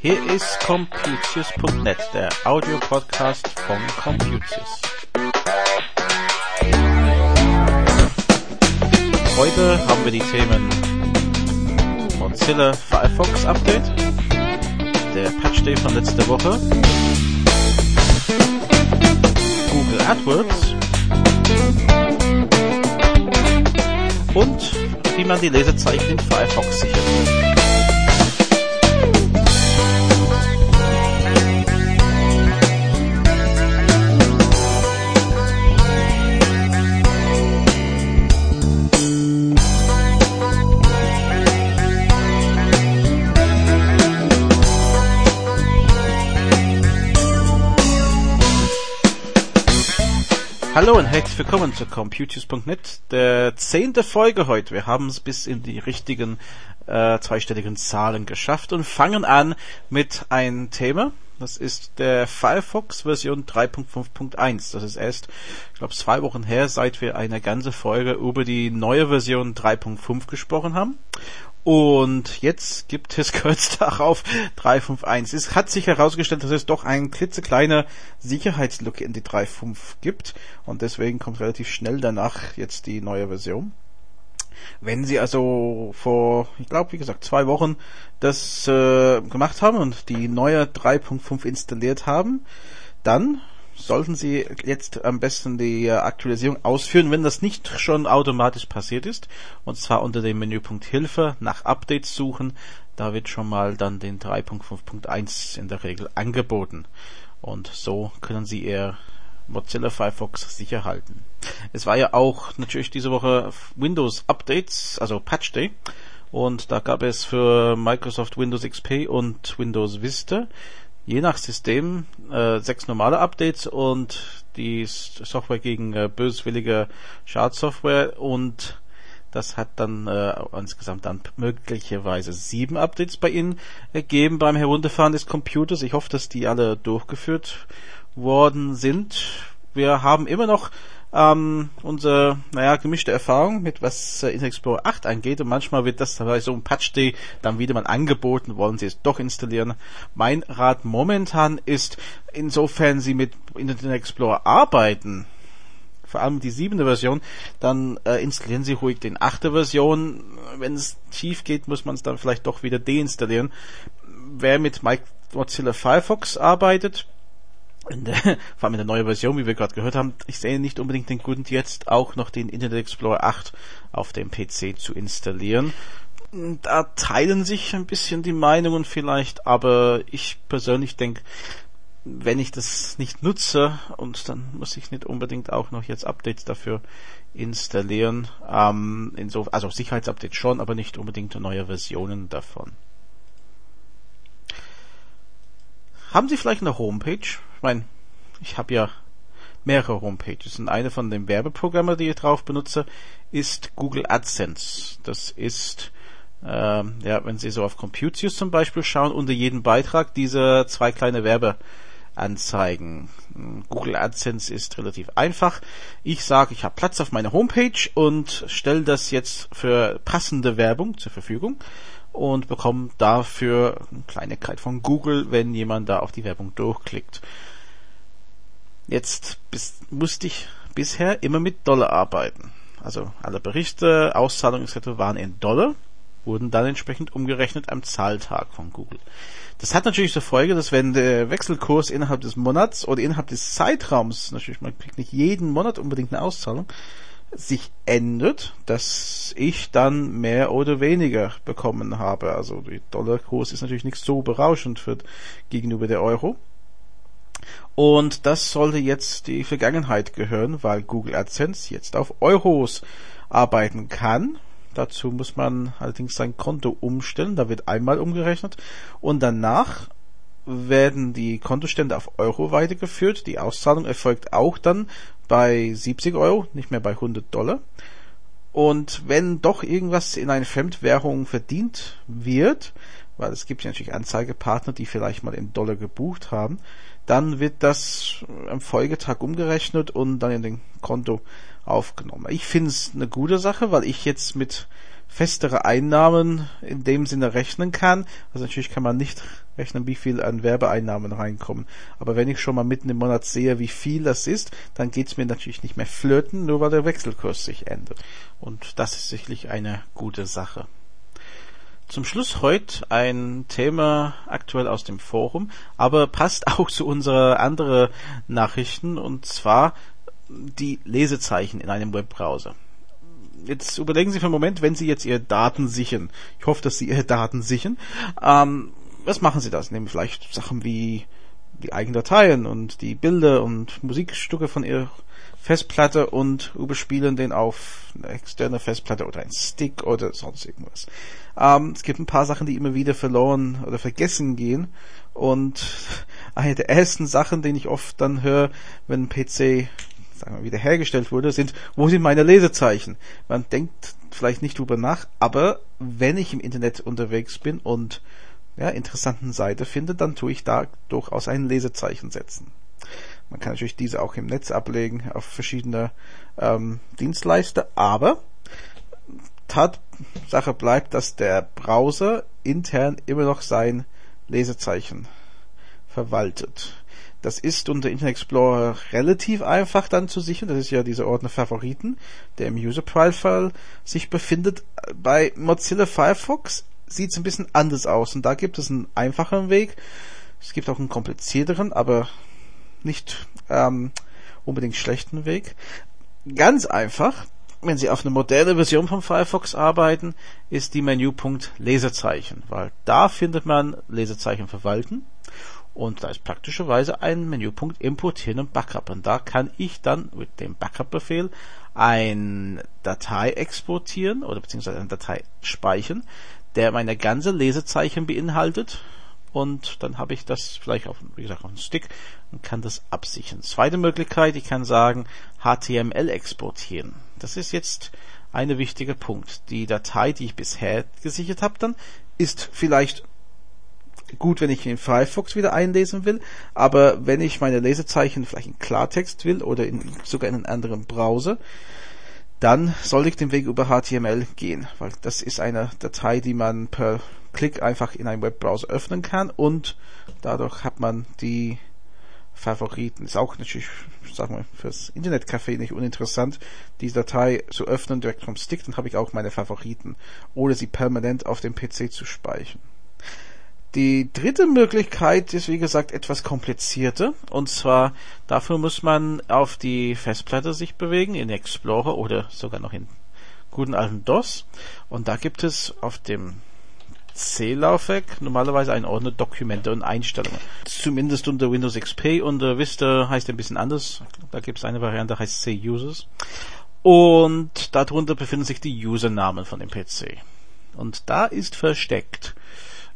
Hier ist Computius.net, der Audiopodcast von Computius. Heute haben wir die Themen Mozilla Firefox Update, der Patch Day von letzter Woche, AdWords und wie man die Lesezeichen in Firefox sichert. Hallo und herzlich willkommen zu Computers.net, der zehnte Folge heute. Wir haben es bis in die richtigen äh, zweistelligen Zahlen geschafft und fangen an mit einem Thema. Das ist der Firefox Version 3.5.1. Das ist erst, ich glaube, zwei Wochen her, seit wir eine ganze Folge über die neue Version 3.5 gesprochen haben. Und jetzt gibt es kurz darauf 351. Es hat sich herausgestellt, dass es doch ein klitzekleiner Sicherheitslücke in die 3.5 gibt. Und deswegen kommt relativ schnell danach jetzt die neue Version. Wenn Sie also vor, ich glaube, wie gesagt, zwei Wochen das äh, gemacht haben und die neue 3.5 installiert haben, dann sollten Sie jetzt am besten die Aktualisierung ausführen, wenn das nicht schon automatisch passiert ist. Und zwar unter dem Menüpunkt Hilfe nach Updates suchen. Da wird schon mal dann den 3.5.1 in der Regel angeboten. Und so können Sie Ihr Mozilla Firefox sicher halten. Es war ja auch natürlich diese Woche Windows Updates, also Patch Day. Und da gab es für Microsoft Windows XP und Windows Vista je nach System äh, sechs normale Updates und die Software gegen äh, böswillige Schadsoftware und das hat dann äh, insgesamt dann möglicherweise sieben Updates bei Ihnen ergeben beim Herunterfahren des Computers. Ich hoffe, dass die alle durchgeführt worden sind. Wir haben immer noch ähm, unsere, naja, gemischte Erfahrung mit was äh, Internet Explorer 8 angeht und manchmal wird das bei so einem Patch Day dann wieder mal angeboten, wollen Sie es doch installieren. Mein Rat momentan ist, insofern Sie mit Internet Explorer arbeiten, vor allem die siebente Version, dann äh, installieren Sie ruhig den achte Version. Wenn es schief geht, muss man es dann vielleicht doch wieder deinstallieren. Wer mit Mozilla Firefox arbeitet, in der, vor allem in der neuen Version, wie wir gerade gehört haben, ich sehe nicht unbedingt den Grund, jetzt auch noch den Internet Explorer 8 auf dem PC zu installieren. Da teilen sich ein bisschen die Meinungen vielleicht, aber ich persönlich denke, wenn ich das nicht nutze und dann muss ich nicht unbedingt auch noch jetzt Updates dafür installieren. Ähm, inso, also Sicherheitsupdates schon, aber nicht unbedingt neue Versionen davon. Haben Sie vielleicht eine Homepage? Meine, ich habe ja mehrere Homepages und eine von den Werbeprogrammen, die ich drauf benutze, ist Google AdSense. Das ist ähm, ja, wenn Sie so auf Computius zum Beispiel schauen, unter jedem Beitrag diese zwei kleine Werbeanzeigen. Google AdSense ist relativ einfach. Ich sage, ich habe Platz auf meiner Homepage und stelle das jetzt für passende Werbung zur Verfügung und bekomme dafür eine Kleinigkeit von Google, wenn jemand da auf die Werbung durchklickt. Jetzt bis, musste ich bisher immer mit Dollar arbeiten. Also alle Berichte, Auszahlungen etc. waren in Dollar, wurden dann entsprechend umgerechnet am Zahltag von Google. Das hat natürlich zur Folge, dass wenn der Wechselkurs innerhalb des Monats oder innerhalb des Zeitraums, natürlich man kriegt nicht jeden Monat unbedingt eine Auszahlung, sich ändert, dass ich dann mehr oder weniger bekommen habe. Also der Dollarkurs ist natürlich nicht so berauschend für, gegenüber der Euro. Und das sollte jetzt die Vergangenheit gehören, weil Google AdSense jetzt auf Euros arbeiten kann. Dazu muss man allerdings sein Konto umstellen. Da wird einmal umgerechnet und danach werden die Kontostände auf Euro weitergeführt. Die Auszahlung erfolgt auch dann bei 70 Euro, nicht mehr bei 100 Dollar. Und wenn doch irgendwas in eine Fremdwährung verdient wird, weil es gibt ja natürlich Anzeigepartner, die vielleicht mal in Dollar gebucht haben, dann wird das am Folgetag umgerechnet und dann in den Konto aufgenommen. Ich finde es eine gute Sache, weil ich jetzt mit festere Einnahmen in dem Sinne rechnen kann. Also natürlich kann man nicht rechnen, wie viel an Werbeeinnahmen reinkommen. Aber wenn ich schon mal mitten im Monat sehe, wie viel das ist, dann geht's mir natürlich nicht mehr flöten, nur weil der Wechselkurs sich ändert. Und das ist sicherlich eine gute Sache. Zum Schluss heute ein Thema aktuell aus dem Forum, aber passt auch zu unserer anderen Nachrichten und zwar die Lesezeichen in einem Webbrowser. Jetzt überlegen Sie für einen Moment, wenn Sie jetzt Ihre Daten sichern. Ich hoffe, dass Sie Ihre Daten sichern. Ähm, was machen Sie das? Nehmen vielleicht Sachen wie die eigenen Dateien und die Bilder und Musikstücke von Ihrer Festplatte und überspielen den auf eine externe Festplatte oder ein Stick oder sonst irgendwas. Ähm, es gibt ein paar Sachen, die immer wieder verloren oder vergessen gehen und eine der ersten Sachen, die ich oft dann höre, wenn ein PC sagen wir, wiederhergestellt wurde, sind, wo sind meine Lesezeichen? Man denkt vielleicht nicht drüber nach, aber wenn ich im Internet unterwegs bin und ja, interessanten Seite finde, dann tue ich da durchaus ein Lesezeichen setzen. Man kann natürlich diese auch im Netz ablegen auf verschiedene ähm, Dienstleister, aber Tatsache bleibt, dass der Browser intern immer noch sein Lesezeichen verwaltet. Das ist unter Internet Explorer relativ einfach dann zu sichern. Das ist ja dieser Ordner Favoriten, der im User Profile sich befindet. Bei Mozilla Firefox sieht es ein bisschen anders aus. Und da gibt es einen einfacheren Weg. Es gibt auch einen komplizierteren, aber nicht ähm, unbedingt schlechten Weg. Ganz einfach, wenn Sie auf eine moderne Version von Firefox arbeiten, ist die Menüpunkt Lesezeichen, weil da findet man Lesezeichen verwalten und da ist praktischerweise ein Menüpunkt Importieren und Backup. Und da kann ich dann mit dem Backup-Befehl ein Datei exportieren oder beziehungsweise eine Datei speichern, der meine ganze Lesezeichen beinhaltet. Und dann habe ich das vielleicht auf, wie gesagt, auf einen Stick und kann das absichern. Zweite Möglichkeit, ich kann sagen, HTML exportieren. Das ist jetzt eine wichtige Punkt. Die Datei, die ich bisher gesichert habe, dann ist vielleicht gut, wenn ich in Firefox wieder einlesen will, aber wenn ich meine Lesezeichen vielleicht in Klartext will oder in, sogar in einen anderen Browser, dann soll ich den Weg über HTML gehen, weil das ist eine Datei, die man per Klick einfach in einem Webbrowser öffnen kann und dadurch hat man die Favoriten. Ist auch natürlich, sag mal, fürs Internetcafé nicht uninteressant, die Datei zu öffnen direkt vom Stick, dann habe ich auch meine Favoriten, ohne sie permanent auf dem PC zu speichern. Die dritte Möglichkeit ist, wie gesagt, etwas komplizierter. Und zwar, dafür muss man auf die Festplatte sich bewegen, in Explorer oder sogar noch in guten alten DOS. Und da gibt es auf dem C-Laufwerk normalerweise einen Ordner Dokumente und Einstellungen. Zumindest unter Windows XP. Unter Vista heißt ein bisschen anders. Da gibt es eine Variante, heißt C-Users. Und darunter befinden sich die Usernamen von dem PC. Und da ist versteckt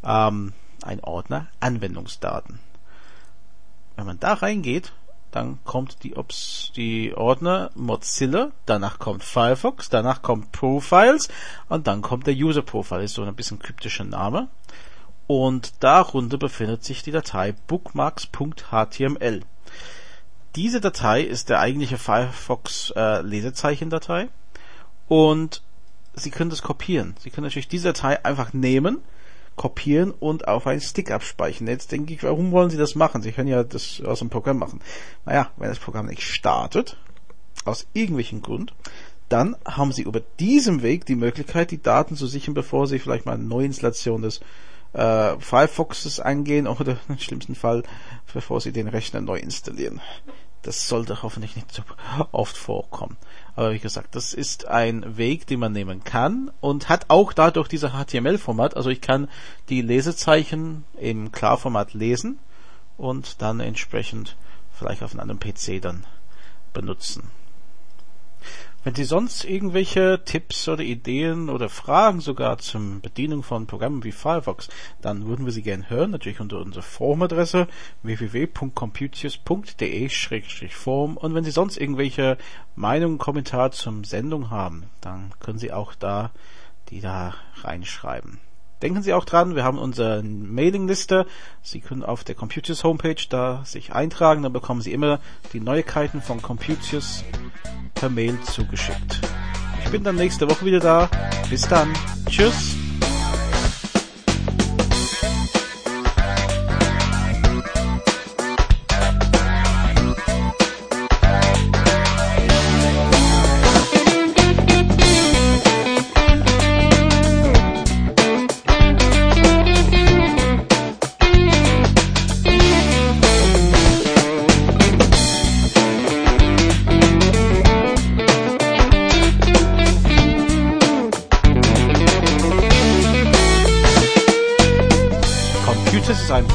ähm, ein Ordner Anwendungsdaten. Wenn man da reingeht, dann kommt die, Ops, die Ordner Mozilla, danach kommt Firefox, danach kommt Profiles und dann kommt der User Profile, ist so ein bisschen kryptischer Name. Und darunter befindet sich die Datei bookmarks.html. Diese Datei ist der eigentliche Firefox äh, Lesezeichendatei und Sie können das kopieren. Sie können natürlich diese Datei einfach nehmen, kopieren und auf einen Stick abspeichern. Jetzt denke ich, warum wollen Sie das machen? Sie können ja das aus dem Programm machen. Naja, wenn das Programm nicht startet, aus irgendwelchen Grund, dann haben Sie über diesem Weg die Möglichkeit, die Daten zu sichern, bevor Sie vielleicht mal eine Neuinstallation des äh, Firefoxes angehen oder im schlimmsten Fall, bevor Sie den Rechner neu installieren. Das sollte hoffentlich nicht so oft vorkommen. Aber wie gesagt, das ist ein Weg, den man nehmen kann und hat auch dadurch dieser HTML-Format. Also ich kann die Lesezeichen im Klarformat lesen und dann entsprechend vielleicht auf einem anderen PC dann benutzen. Wenn Sie sonst irgendwelche Tipps oder Ideen oder Fragen sogar zum Bedienung von Programmen wie Firefox, dann würden wir Sie gerne hören, natürlich unter unserer Forumadresse www.computius.de-forum und wenn Sie sonst irgendwelche Meinungen, Kommentare zum Sendung haben, dann können Sie auch da die da reinschreiben. Denken Sie auch dran, wir haben unsere Mailingliste. Sie können auf der Computers Homepage da sich eintragen, dann bekommen Sie immer die Neuigkeiten von Computers per Mail zugeschickt. Ich bin dann nächste Woche wieder da. Bis dann. Tschüss.